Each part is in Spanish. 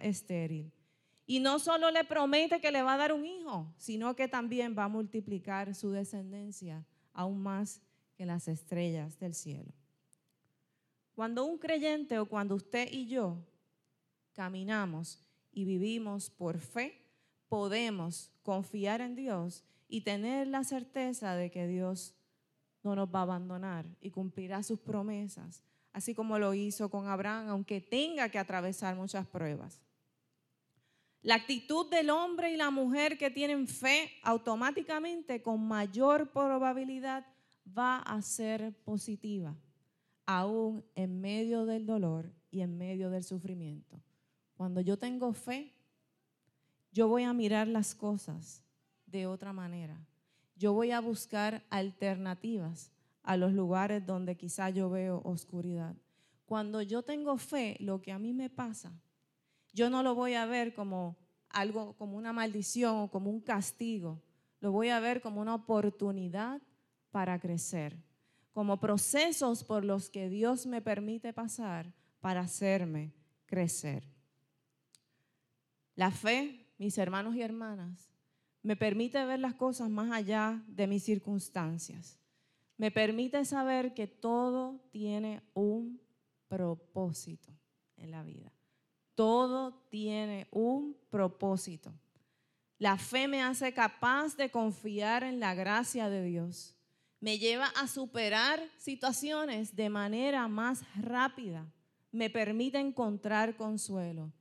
estéril. Y no solo le promete que le va a dar un hijo, sino que también va a multiplicar su descendencia aún más que las estrellas del cielo. Cuando un creyente o cuando usted y yo caminamos y vivimos por fe, podemos confiar en Dios y tener la certeza de que Dios no nos va a abandonar y cumplirá sus promesas, así como lo hizo con Abraham, aunque tenga que atravesar muchas pruebas. La actitud del hombre y la mujer que tienen fe automáticamente con mayor probabilidad va a ser positiva, aún en medio del dolor y en medio del sufrimiento. Cuando yo tengo fe, yo voy a mirar las cosas de otra manera. Yo voy a buscar alternativas a los lugares donde quizá yo veo oscuridad. Cuando yo tengo fe, lo que a mí me pasa, yo no lo voy a ver como algo, como una maldición o como un castigo. Lo voy a ver como una oportunidad para crecer, como procesos por los que Dios me permite pasar para hacerme crecer. La fe, mis hermanos y hermanas, me permite ver las cosas más allá de mis circunstancias. Me permite saber que todo tiene un propósito en la vida. Todo tiene un propósito. La fe me hace capaz de confiar en la gracia de Dios. Me lleva a superar situaciones de manera más rápida. Me permite encontrar consuelo,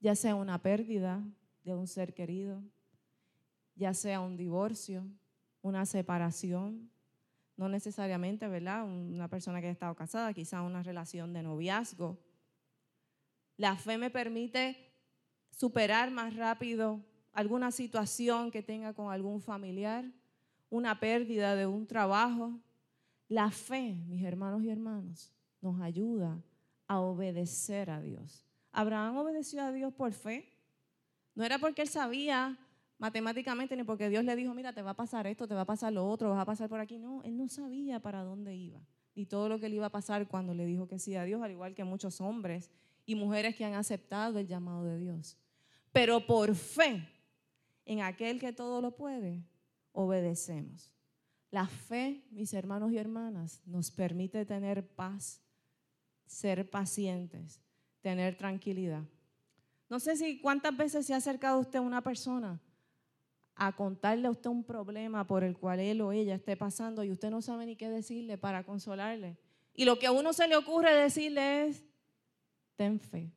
ya sea una pérdida de un ser querido, ya sea un divorcio, una separación, no necesariamente, ¿verdad? Una persona que ha estado casada, quizá una relación de noviazgo, la fe me permite superar más rápido alguna situación que tenga con algún familiar, una pérdida de un trabajo. La fe, mis hermanos y hermanos, nos ayuda a obedecer a Dios. Abraham obedeció a Dios por fe. No era porque él sabía matemáticamente ni porque Dios le dijo, mira, te va a pasar esto, te va a pasar lo otro, vas a pasar por aquí. No, él no sabía para dónde iba y todo lo que le iba a pasar cuando le dijo que sí a Dios, al igual que muchos hombres y mujeres que han aceptado el llamado de Dios. Pero por fe en aquel que todo lo puede, obedecemos. La fe, mis hermanos y hermanas, nos permite tener paz, ser pacientes, tener tranquilidad. No sé si cuántas veces se ha acercado usted a una persona a contarle a usted un problema por el cual él o ella esté pasando y usted no sabe ni qué decirle para consolarle. Y lo que a uno se le ocurre decirle es, ten fe.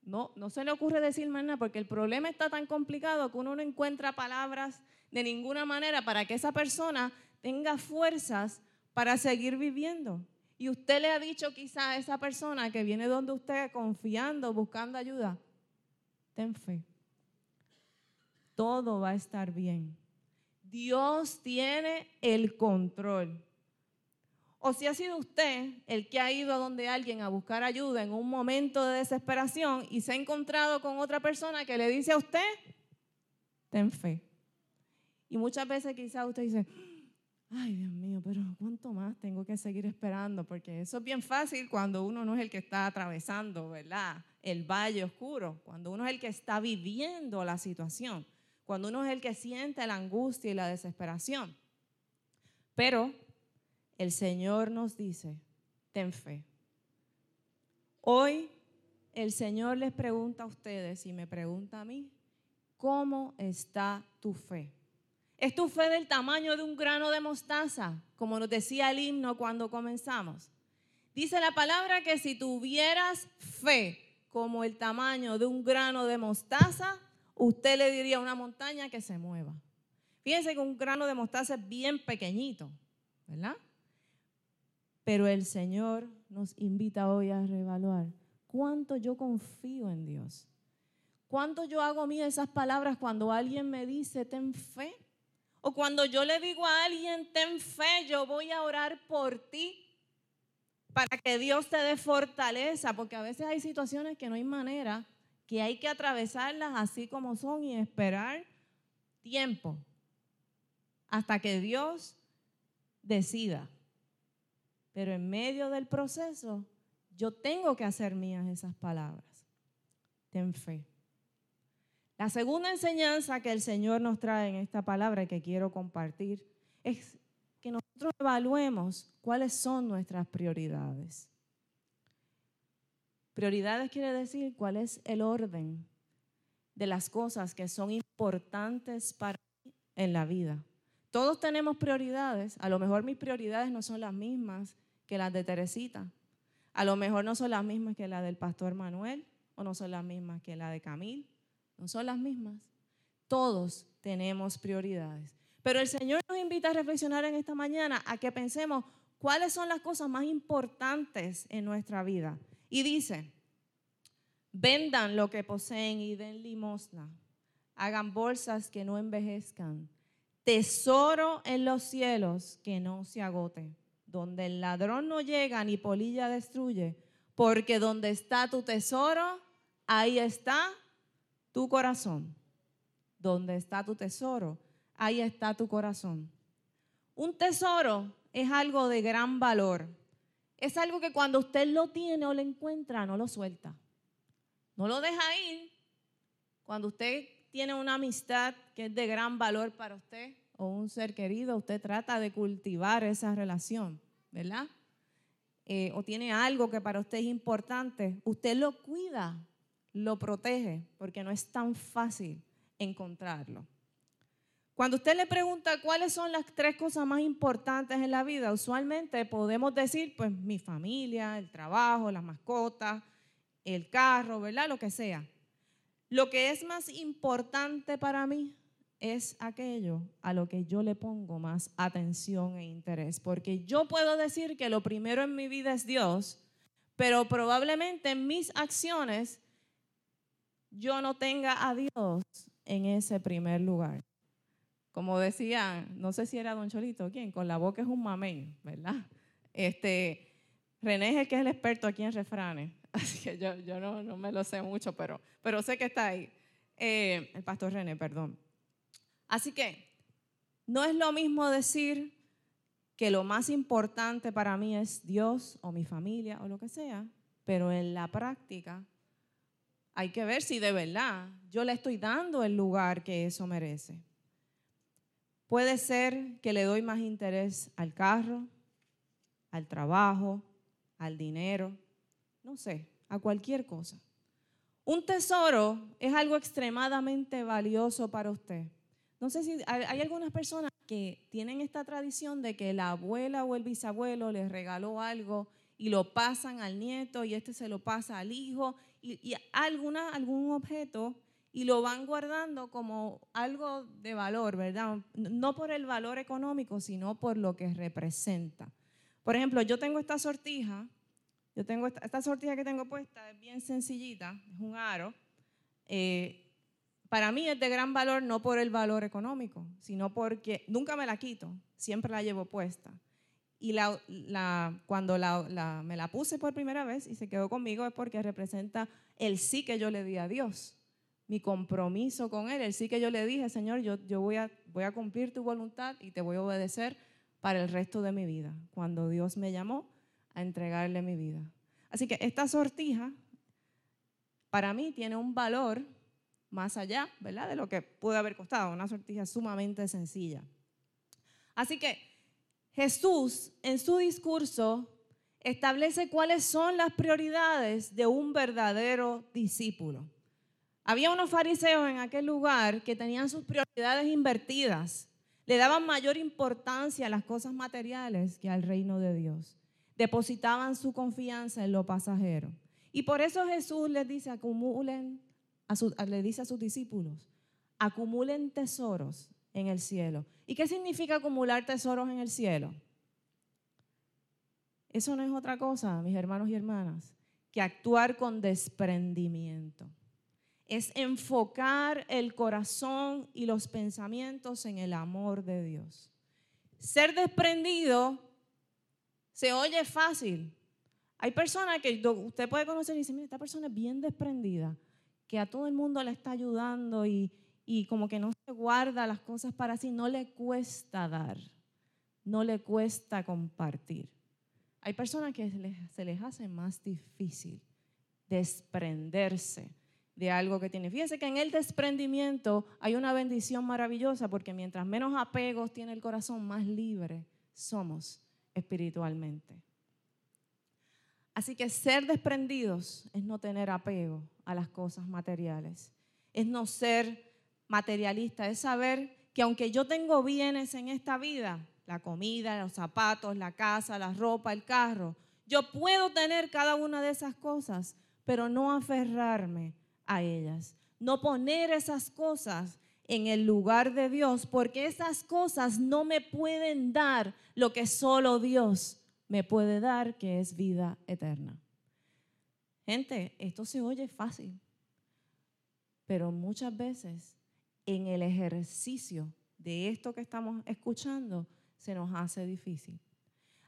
No, no se le ocurre decir más nada porque el problema está tan complicado que uno no encuentra palabras de ninguna manera para que esa persona tenga fuerzas para seguir viviendo. Y usted le ha dicho quizá a esa persona que viene donde usted confiando, buscando ayuda, ten fe. Todo va a estar bien. Dios tiene el control. O si ha sido usted el que ha ido a donde alguien a buscar ayuda en un momento de desesperación y se ha encontrado con otra persona que le dice a usted, ten fe. Y muchas veces quizás usted dice, ay Dios mío, pero ¿cuánto más tengo que seguir esperando? Porque eso es bien fácil cuando uno no es el que está atravesando, ¿verdad? El valle oscuro, cuando uno es el que está viviendo la situación, cuando uno es el que siente la angustia y la desesperación. Pero el Señor nos dice, ten fe. Hoy el Señor les pregunta a ustedes y me pregunta a mí, ¿cómo está tu fe? ¿Es tu fe del tamaño de un grano de mostaza, como nos decía el himno cuando comenzamos? Dice la palabra que si tuvieras fe como el tamaño de un grano de mostaza, usted le diría a una montaña que se mueva. Fíjense que un grano de mostaza es bien pequeñito, ¿verdad? Pero el Señor nos invita hoy a reevaluar cuánto yo confío en Dios. ¿Cuánto yo hago mía esas palabras cuando alguien me dice, ten fe? O cuando yo le digo a alguien, ten fe, yo voy a orar por ti para que Dios te dé fortaleza, porque a veces hay situaciones que no hay manera, que hay que atravesarlas así como son y esperar tiempo hasta que Dios decida. Pero en medio del proceso, yo tengo que hacer mías esas palabras. ten fe. La segunda enseñanza que el Señor nos trae en esta palabra que quiero compartir es que nosotros evaluemos cuáles son nuestras prioridades. Prioridades quiere decir cuál es el orden de las cosas que son importantes para mí en la vida. Todos tenemos prioridades. A lo mejor mis prioridades no son las mismas que las de Teresita. A lo mejor no son las mismas que las del pastor Manuel o no son las mismas que la de Camil. No son las mismas. Todos tenemos prioridades. Pero el Señor nos invita a reflexionar en esta mañana a que pensemos cuáles son las cosas más importantes en nuestra vida. Y dice, vendan lo que poseen y den limosna. Hagan bolsas que no envejezcan. Tesoro en los cielos que no se agote donde el ladrón no llega ni polilla destruye, porque donde está tu tesoro, ahí está tu corazón. Donde está tu tesoro, ahí está tu corazón. Un tesoro es algo de gran valor. Es algo que cuando usted lo tiene o lo encuentra, no lo suelta. No lo deja ir. Cuando usted tiene una amistad que es de gran valor para usted, o un ser querido, usted trata de cultivar esa relación, ¿verdad? Eh, o tiene algo que para usted es importante, usted lo cuida, lo protege, porque no es tan fácil encontrarlo. Cuando usted le pregunta cuáles son las tres cosas más importantes en la vida, usualmente podemos decir, pues mi familia, el trabajo, las mascotas, el carro, ¿verdad? Lo que sea. Lo que es más importante para mí es aquello a lo que yo le pongo más atención e interés. Porque yo puedo decir que lo primero en mi vida es Dios, pero probablemente en mis acciones yo no tenga a Dios en ese primer lugar. Como decía, no sé si era Don Cholito, ¿quién? Con la boca es un mamén, ¿verdad? Este, René es el que es el experto aquí en refranes, así que yo, no, me lo sé mucho, pero, pero sé que está ahí. Eh, el pastor René, perdón. Así que no es lo mismo decir que lo más importante para mí es Dios o mi familia o lo que sea, pero en la práctica hay que ver si de verdad yo le estoy dando el lugar que eso merece. Puede ser que le doy más interés al carro, al trabajo, al dinero, no sé, a cualquier cosa. Un tesoro es algo extremadamente valioso para usted. No sé si hay, algunas personas que tienen esta tradición de que la abuela o el bisabuelo les regaló algo y lo pasan al nieto y este se lo pasa al hijo y, alguna, algún objeto y lo van guardando como algo de valor, ¿verdad? No por el valor económico, sino por lo que representa. Por ejemplo, yo tengo esta sortija, yo tengo esta, sortija que tengo puesta, es bien sencillita, es un aro. Eh, para mí es de gran valor no por el valor económico, sino porque nunca me la quito, siempre la llevo puesta. Y cuando me la puse por primera vez y se quedó conmigo es porque representa el sí que yo le di a Dios, mi compromiso con Él, el sí que yo le dije, Señor, yo, yo voy, a, voy a cumplir tu voluntad y te voy a obedecer para el resto de mi vida, cuando Dios me llamó a entregarle mi vida. Así que esta sortija para mí tiene un valor más allá, ¿verdad? De lo que puede haber costado, una sortija sumamente sencilla. Así que Jesús en su discurso establece cuáles son las prioridades de un verdadero discípulo. Había unos fariseos en aquel lugar que tenían sus prioridades invertidas, le daban mayor importancia a las cosas materiales que al reino de Dios. Depositaban su confianza en lo pasajero. Y por eso Jesús les dice, acumulen le dice a sus discípulos, acumulen tesoros en el cielo. ¿Y qué significa acumular tesoros en el cielo? Eso no es otra cosa, mis hermanos y hermanas, que actuar con desprendimiento. Es enfocar el corazón y los pensamientos en el amor de Dios. Ser desprendido se oye fácil. Hay personas que usted puede conocer y decir, mira, esta persona es bien desprendida que a todo el mundo le está ayudando y, como que no se guarda las cosas para sí, no le cuesta dar, no le cuesta compartir. Hay personas que se les, se les hace más difícil desprenderse de algo que tiene. Fíjense que en el desprendimiento hay una bendición maravillosa porque mientras menos apegos tiene el corazón, más libre somos espiritualmente. Así que ser desprendidos es no tener apego a las cosas materiales, es no ser materialista, es saber que aunque yo tengo bienes en esta vida, la comida, los zapatos, la casa, la ropa, el carro, yo puedo tener cada una de esas cosas, pero no aferrarme a ellas, no poner esas cosas en el lugar de Dios, porque esas cosas no me pueden dar lo que solo Dios me puede dar, que es vida eterna. Gente, esto se oye fácil, pero muchas veces en el ejercicio de esto que estamos escuchando se nos hace difícil.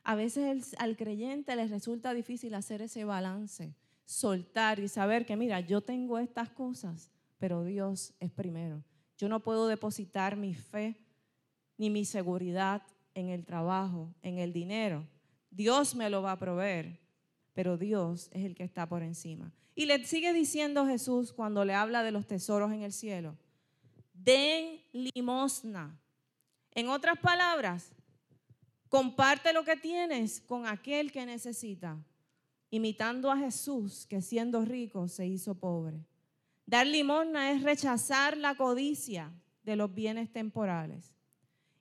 A veces al creyente le resulta difícil hacer ese balance, soltar y saber que, mira, yo tengo estas cosas, pero Dios es primero. Yo no puedo depositar mi fe ni mi seguridad en el trabajo, en el dinero, Dios me lo va a proveer, pero Dios es el que está por encima. Y le sigue diciendo Jesús cuando le habla de los tesoros en el cielo, den limosna. En otras palabras, comparte lo que tienes con aquel que necesita, imitando a Jesús que siendo rico se hizo pobre. Dar limosna es rechazar la codicia de los bienes temporales.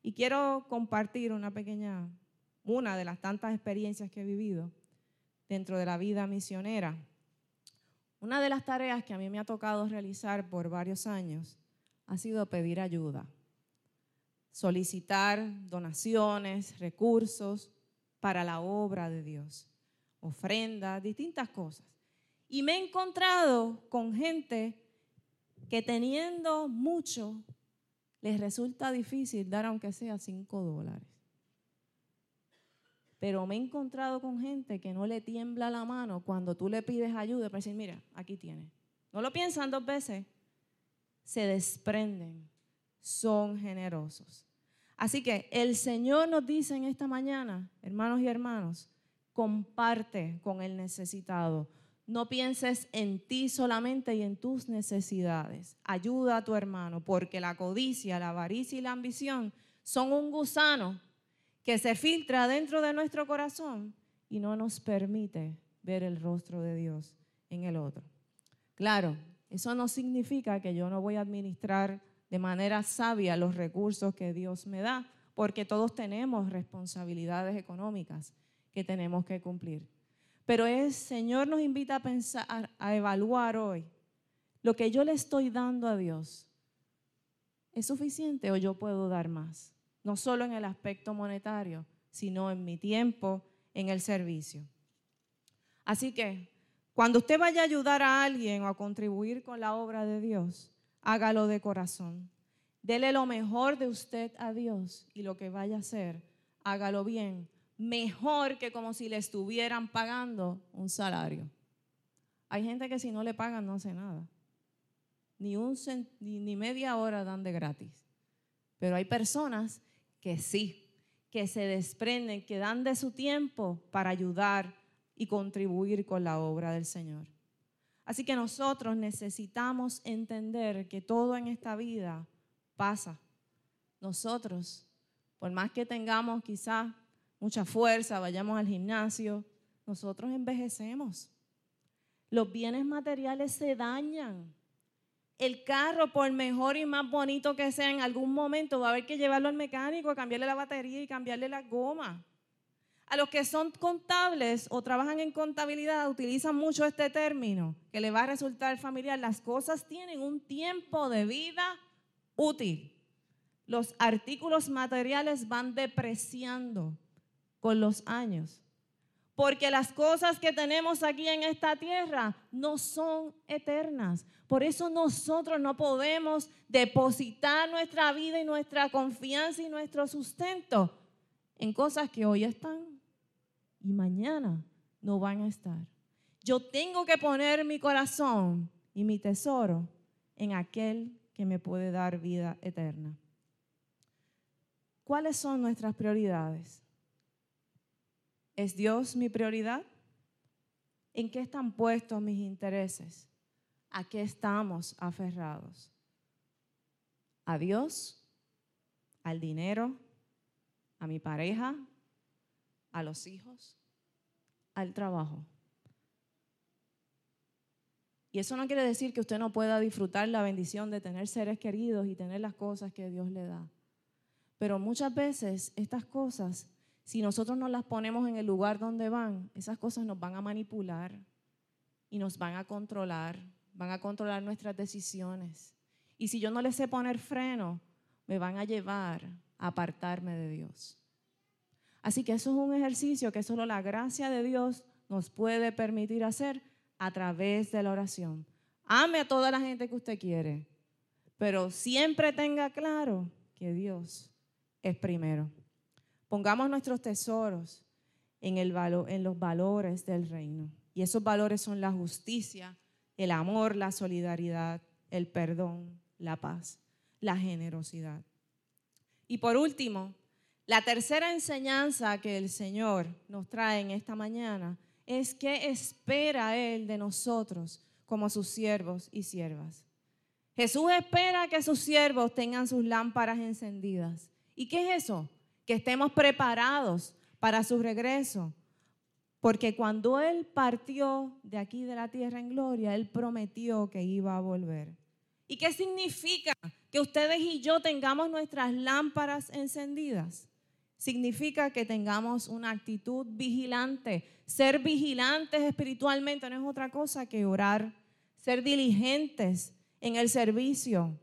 Y quiero compartir una pequeña una de las tantas experiencias que he vivido dentro de la vida misionera. Una de las tareas que a mí me ha tocado realizar por varios años ha sido pedir ayuda, solicitar donaciones, recursos para la obra de Dios, ofrendas, distintas cosas. Y me he encontrado con gente que teniendo mucho, les resulta difícil dar aunque sea cinco dólares. Pero me he encontrado con gente que no le tiembla la mano cuando tú le pides ayuda para decir, mira, aquí tienes. No lo piensan dos veces. Se desprenden, son generosos. Así que el Señor nos dice en esta mañana, hermanos y hermanos, comparte con el necesitado. No pienses en ti solamente y en tus necesidades. Ayuda a tu hermano, porque la codicia, la avaricia y la ambición son un gusano que se filtra dentro de nuestro corazón y no nos permite ver el rostro de Dios en el otro. Claro, eso no significa que yo no voy a administrar de manera sabia los recursos que Dios me da, porque todos tenemos responsabilidades económicas que tenemos que cumplir. Pero el Señor nos invita a pensar, a evaluar hoy, lo que yo le estoy dando a Dios, ¿es suficiente o yo puedo dar más? no solo en el aspecto monetario, sino en mi tiempo, en el servicio. Así que cuando usted vaya a ayudar a alguien o a contribuir con la obra de Dios, hágalo de corazón. Dele lo mejor de usted a Dios y lo que vaya a hacer, hágalo bien, mejor que como si le estuvieran pagando un salario. Hay gente que si no le pagan no hace nada. Ni, un ni media hora dan de gratis. Pero hay personas que sí, que se desprenden, que dan de su tiempo para ayudar y contribuir con la obra del Señor. Así que nosotros necesitamos entender que todo en esta vida pasa. Nosotros, por más que tengamos quizás mucha fuerza, vayamos al gimnasio, nosotros envejecemos. Los bienes materiales se dañan. El carro, por mejor y más bonito que sea, en algún momento va a haber que llevarlo al mecánico, cambiarle la batería y cambiarle la goma. A los que son contables o trabajan en contabilidad utilizan mucho este término que le va a resultar familiar. Las cosas tienen un tiempo de vida útil. Los artículos materiales van depreciando con los años porque las cosas que tenemos aquí en esta tierra no son eternas. Por eso nosotros no podemos depositar nuestra vida y nuestra confianza y nuestro sustento en cosas que hoy están y mañana no van a estar. Yo tengo que poner mi corazón y mi tesoro en aquel que me puede dar vida eterna. ¿Cuáles son nuestras prioridades? ¿Es Dios mi prioridad? ¿En qué están puestos mis intereses? ¿A qué estamos aferrados? ¿A Dios? ¿Al dinero? ¿A mi pareja? ¿A los hijos? ¿Al trabajo? Y eso no quiere decir que usted no pueda disfrutar la bendición de tener seres queridos y tener las cosas que Dios le da. Pero muchas veces estas cosas, si nosotros no las ponemos en el lugar donde van, esas cosas nos van a manipular y nos van a controlar, van a controlar nuestras decisiones. Y si yo no les sé poner freno, me van a llevar a apartarme de Dios. Así que eso es un ejercicio que solo la gracia de Dios nos puede permitir hacer a través de la oración. Ame a toda la gente que usted quiere, pero siempre tenga claro que Dios es primero. Pongamos nuestros tesoros en, los valores del reino. Y esos valores son la justicia, el amor, la solidaridad, el perdón, la paz, la generosidad. Y por último, la tercera enseñanza que el Señor nos trae en esta mañana es qué espera Él de nosotros como sus siervos y siervas. Jesús espera que sus siervos tengan sus lámparas encendidas. ¿Y qué es eso? Que estemos preparados para su regreso. Porque cuando Él partió de aquí de la tierra en gloria, Él prometió que iba a volver. ¿Y qué significa que ustedes y yo tengamos nuestras lámparas encendidas? Significa que tengamos una actitud vigilante. Ser vigilantes espiritualmente no es otra cosa que orar, ser diligentes en el servicio,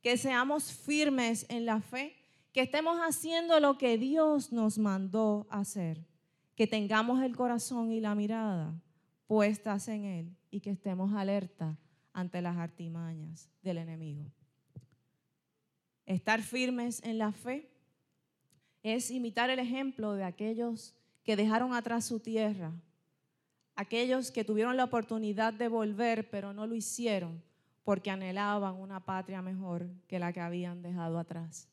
que seamos firmes en la fe, que estemos haciendo lo que Dios nos mandó hacer, que tengamos el corazón y la mirada puestas en Él y que estemos alerta ante las artimañas del enemigo. Estar firmes en la fe es imitar el ejemplo de aquellos que dejaron atrás su tierra, aquellos que tuvieron la oportunidad de volver pero no lo hicieron porque anhelaban una patria mejor que la que habían dejado atrás.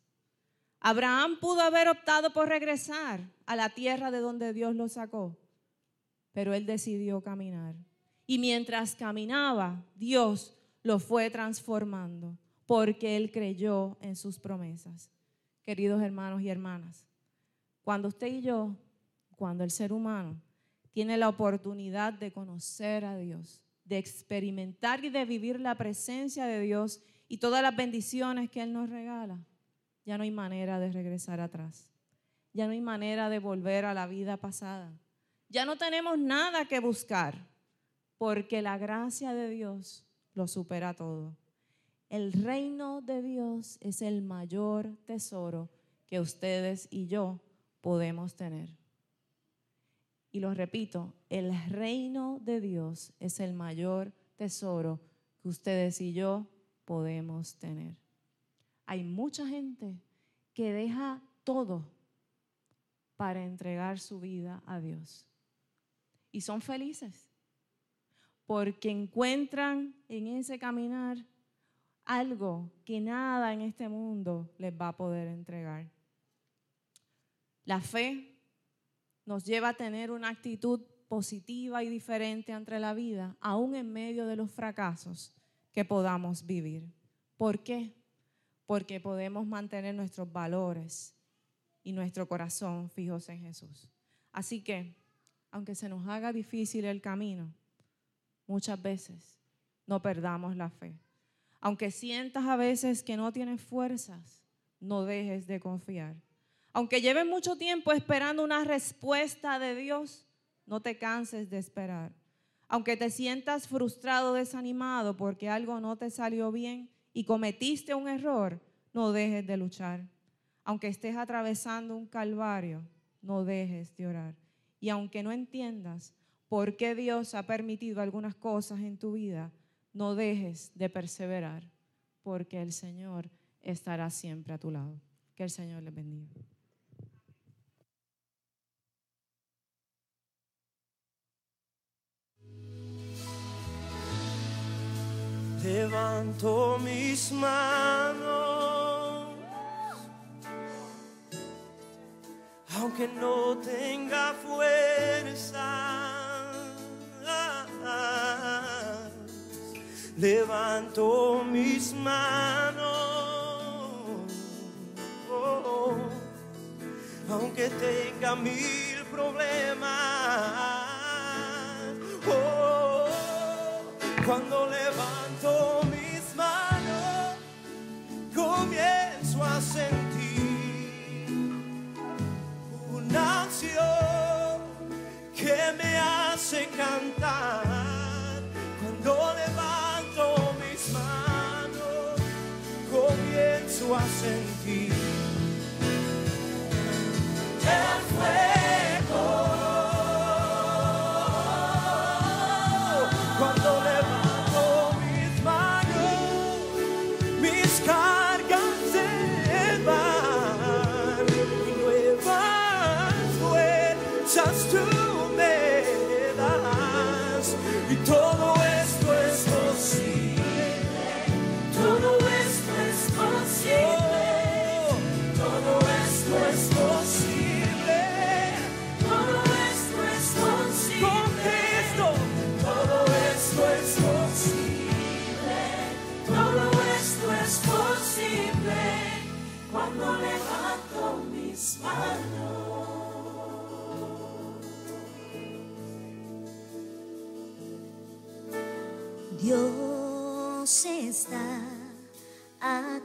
Abraham pudo haber optado por regresar a la tierra de donde Dios lo sacó, pero él decidió caminar. Y mientras caminaba, Dios lo fue transformando porque él creyó en sus promesas. Queridos hermanos y hermanas, cuando usted y yo, cuando el ser humano tiene la oportunidad de conocer a Dios, de experimentar y de vivir la presencia de Dios y todas las bendiciones que Él nos regala, ya no hay manera de regresar atrás. Ya no hay manera de volver a la vida pasada. Ya no tenemos nada que buscar porque la gracia de Dios lo supera todo. El reino de Dios es el mayor tesoro que ustedes y yo podemos tener. Y lo repito, el reino de Dios es el mayor tesoro que ustedes y yo podemos tener. Hay mucha gente que deja todo para entregar su vida a Dios. Y son felices porque encuentran en ese caminar algo que nada en este mundo les va a poder entregar. La fe nos lleva a tener una actitud positiva y diferente ante la vida, aún en medio de los fracasos que podamos vivir. ¿Por qué? Porque podemos mantener nuestros valores y nuestro corazón fijos en Jesús. Así que, aunque se nos haga difícil el camino, muchas veces no perdamos la fe. Aunque sientas a veces que no tienes fuerzas, no dejes de confiar. Aunque lleves mucho tiempo esperando una respuesta de Dios, no te canses de esperar. Aunque te sientas frustrado, desanimado porque algo no te salió bien y cometiste un error, no dejes de luchar. Aunque estés atravesando un calvario, no dejes de orar. Y aunque no entiendas por qué Dios ha permitido algunas cosas en tu vida, no dejes de perseverar, porque el Señor estará siempre a tu lado. Que el Señor les bendiga. levanto mis manos, aunque no tenga fuerza, levanto mis manos, aunque tenga mil problemas cantar cuando levanto mis manos, comienzo a sentir.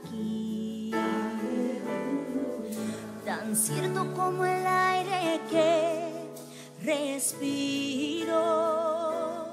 aquí. Tan cierto como el aire que respiro.